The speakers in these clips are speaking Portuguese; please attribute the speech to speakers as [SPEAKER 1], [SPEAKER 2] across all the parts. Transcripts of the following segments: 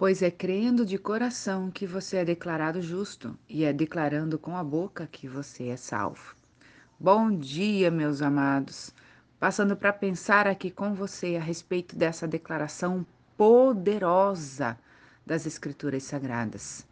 [SPEAKER 1] Pois é crendo de coração que você é declarado justo, e é declarando com a boca que você é salvo. Bom dia, meus amados. Passando para pensar aqui com você a respeito dessa declaração poderosa das Escrituras Sagradas.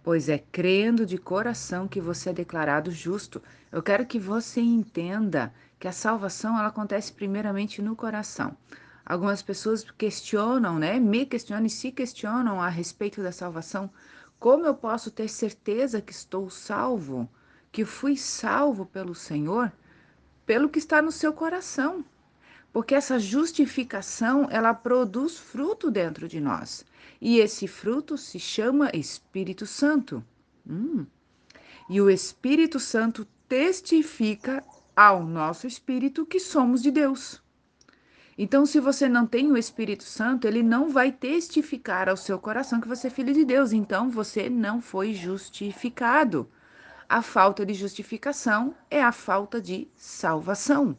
[SPEAKER 1] Pois é crendo de coração que você é declarado justo. Eu quero que você entenda que a salvação ela acontece primeiramente no coração. Algumas pessoas questionam, né? Me questionam e se questionam a respeito da salvação. Como eu posso ter certeza que estou salvo, que fui salvo pelo Senhor, pelo que está no seu coração? Porque essa justificação, ela produz fruto dentro de nós. E esse fruto se chama Espírito Santo. Hum. E o Espírito Santo testifica ao nosso espírito que somos de Deus. Então, se você não tem o Espírito Santo, ele não vai testificar ao seu coração que você é filho de Deus. Então, você não foi justificado. A falta de justificação é a falta de salvação.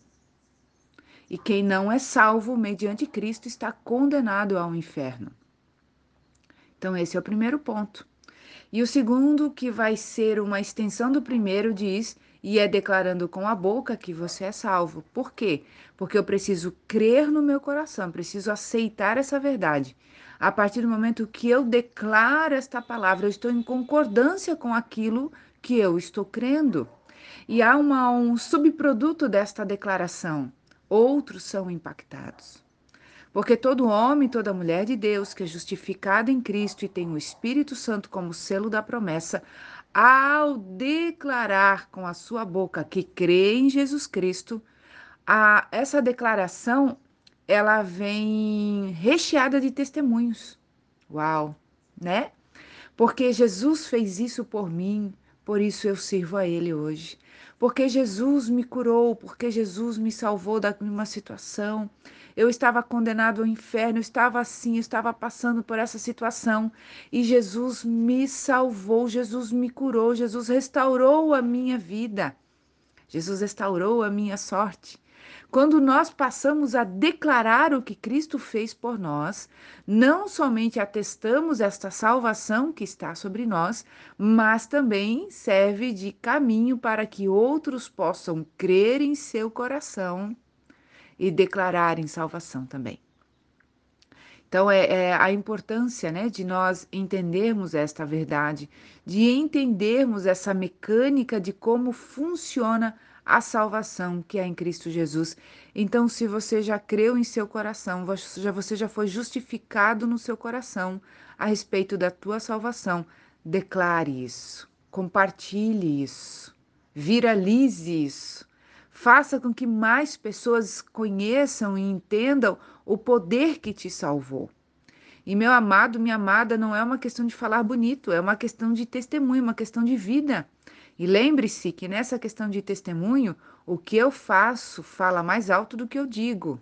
[SPEAKER 1] E quem não é salvo mediante Cristo está condenado ao inferno. Então, esse é o primeiro ponto. E o segundo, que vai ser uma extensão do primeiro, diz e é declarando com a boca que você é salvo. Por quê? Porque eu preciso crer no meu coração, preciso aceitar essa verdade. A partir do momento que eu declaro esta palavra, eu estou em concordância com aquilo que eu estou crendo. E há uma, um subproduto desta declaração. Outros são impactados. Porque todo homem, toda mulher de Deus que é justificado em Cristo e tem o Espírito Santo como selo da promessa, ao declarar com a sua boca que crê em Jesus Cristo, a, essa declaração ela vem recheada de testemunhos. Uau, né? Porque Jesus fez isso por mim, por isso eu sirvo a Ele hoje. Porque Jesus me curou, porque Jesus me salvou de uma situação. Eu estava condenado ao inferno, eu estava assim, eu estava passando por essa situação e Jesus me salvou, Jesus me curou, Jesus restaurou a minha vida. Jesus restaurou a minha sorte. Quando nós passamos a declarar o que Cristo fez por nós, não somente atestamos esta salvação que está sobre nós, mas também serve de caminho para que outros possam crer em seu coração e declararem salvação também. Então, é, é, a importância né, de nós entendermos esta verdade, de entendermos essa mecânica de como funciona a salvação que é em Cristo Jesus. Então, se você já creu em seu coração, você já foi justificado no seu coração a respeito da tua salvação, declare isso, compartilhe isso, viralize isso. Faça com que mais pessoas conheçam e entendam o poder que te salvou. E meu amado, minha amada, não é uma questão de falar bonito, é uma questão de testemunho, uma questão de vida. E lembre-se que nessa questão de testemunho, o que eu faço fala mais alto do que eu digo.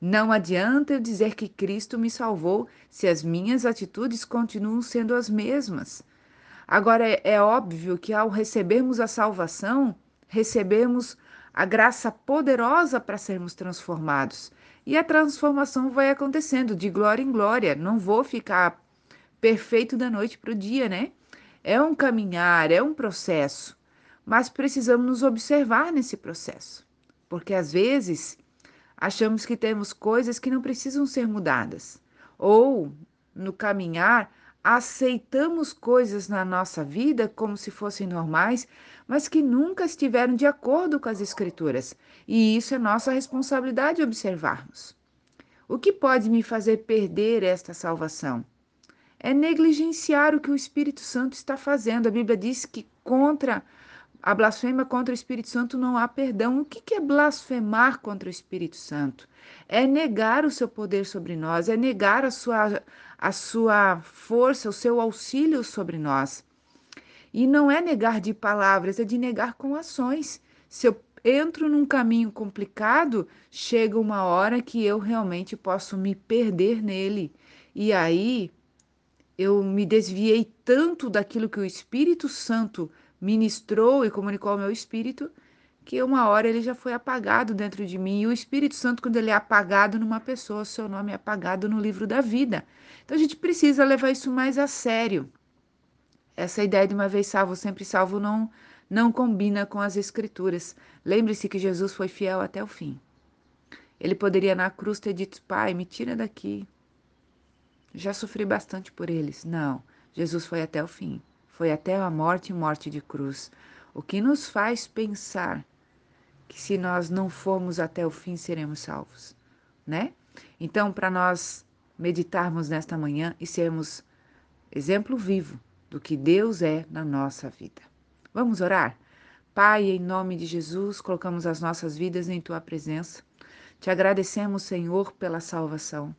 [SPEAKER 1] Não adianta eu dizer que Cristo me salvou se as minhas atitudes continuam sendo as mesmas. Agora, é, óbvio que ao recebermos a salvação, recebemos a graça poderosa para sermos transformados. E a transformação vai acontecendo de glória em glória. Não vou ficar perfeito da noite para o dia, né? É um caminhar, é um processo. Mas precisamos nos observar nesse processo. Porque às vezes achamos que temos coisas que não precisam ser mudadas. Ou, no caminhar, aceitamos coisas na nossa vida como se fossem normais, mas que nunca estiveram de acordo com as Escrituras, e isso é nossa responsabilidade observarmos. O que pode me fazer perder esta salvação? É negligenciar o que o Espírito Santo está fazendo. A Bíblia diz que contra a blasfêmia contra o Espírito Santo não há perdão. O que é blasfemar contra o Espírito Santo? É negar o seu poder sobre nós, é negar a sua, a sua força, o seu auxílio sobre nós. E não é negar de palavras, é de negar com ações. Se eu entro num caminho complicado, chega uma hora que eu realmente posso me perder nele. E aí eu me desviei tanto daquilo que o Espírito Santo ministrou e comunicou ao meu espírito, que uma hora ele já foi apagado dentro de mim. E o Espírito Santo, quando ele é apagado numa pessoa, seu nome é apagado no livro da vida. Então a gente precisa levar isso mais a sério. Essa ideia de uma vez salvo, sempre salvo, não, não combina com as Escrituras. Lembre-se que Jesus foi fiel até o fim. Ele poderia na cruz ter dito: Pai, me tira daqui. Já sofri bastante por eles. Não, Jesus foi até o fim. Foi até a morte e morte de cruz. O que nos faz pensar que se nós não formos até o fim seremos salvos, né? Então, para nós meditarmos nesta manhã e sermos exemplo vivo do que Deus é na nossa vida. Vamos orar? Pai, em nome de Jesus, colocamos as nossas vidas em tua presença. Te agradecemos, Senhor, pela salvação.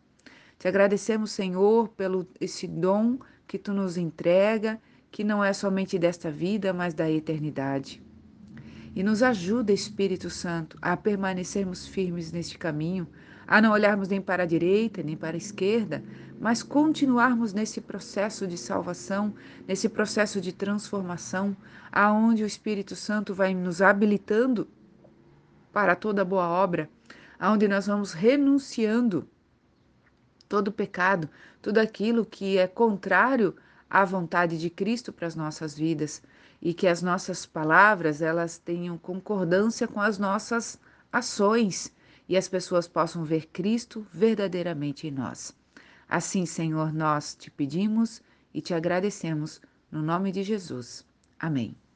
[SPEAKER 1] Te agradecemos, Senhor, pelo esse dom que tu nos entrega, que não é somente desta vida, mas da eternidade. E nos ajuda, Espírito Santo, a permanecermos firmes neste caminho, a não olharmos nem para a direita, nem para a esquerda, mas continuarmos nesse processo de salvação, nesse processo de transformação, aonde o Espírito Santo vai nos habilitando para toda boa obra, aonde nós vamos renunciando todo pecado, tudo aquilo que é contrário à vontade de Cristo para as nossas vidas e que as nossas palavras elas tenham concordância com as nossas ações e as pessoas possam ver Cristo verdadeiramente em nós. Assim, Senhor, nós te pedimos e te agradecemos no nome de Jesus. Amém.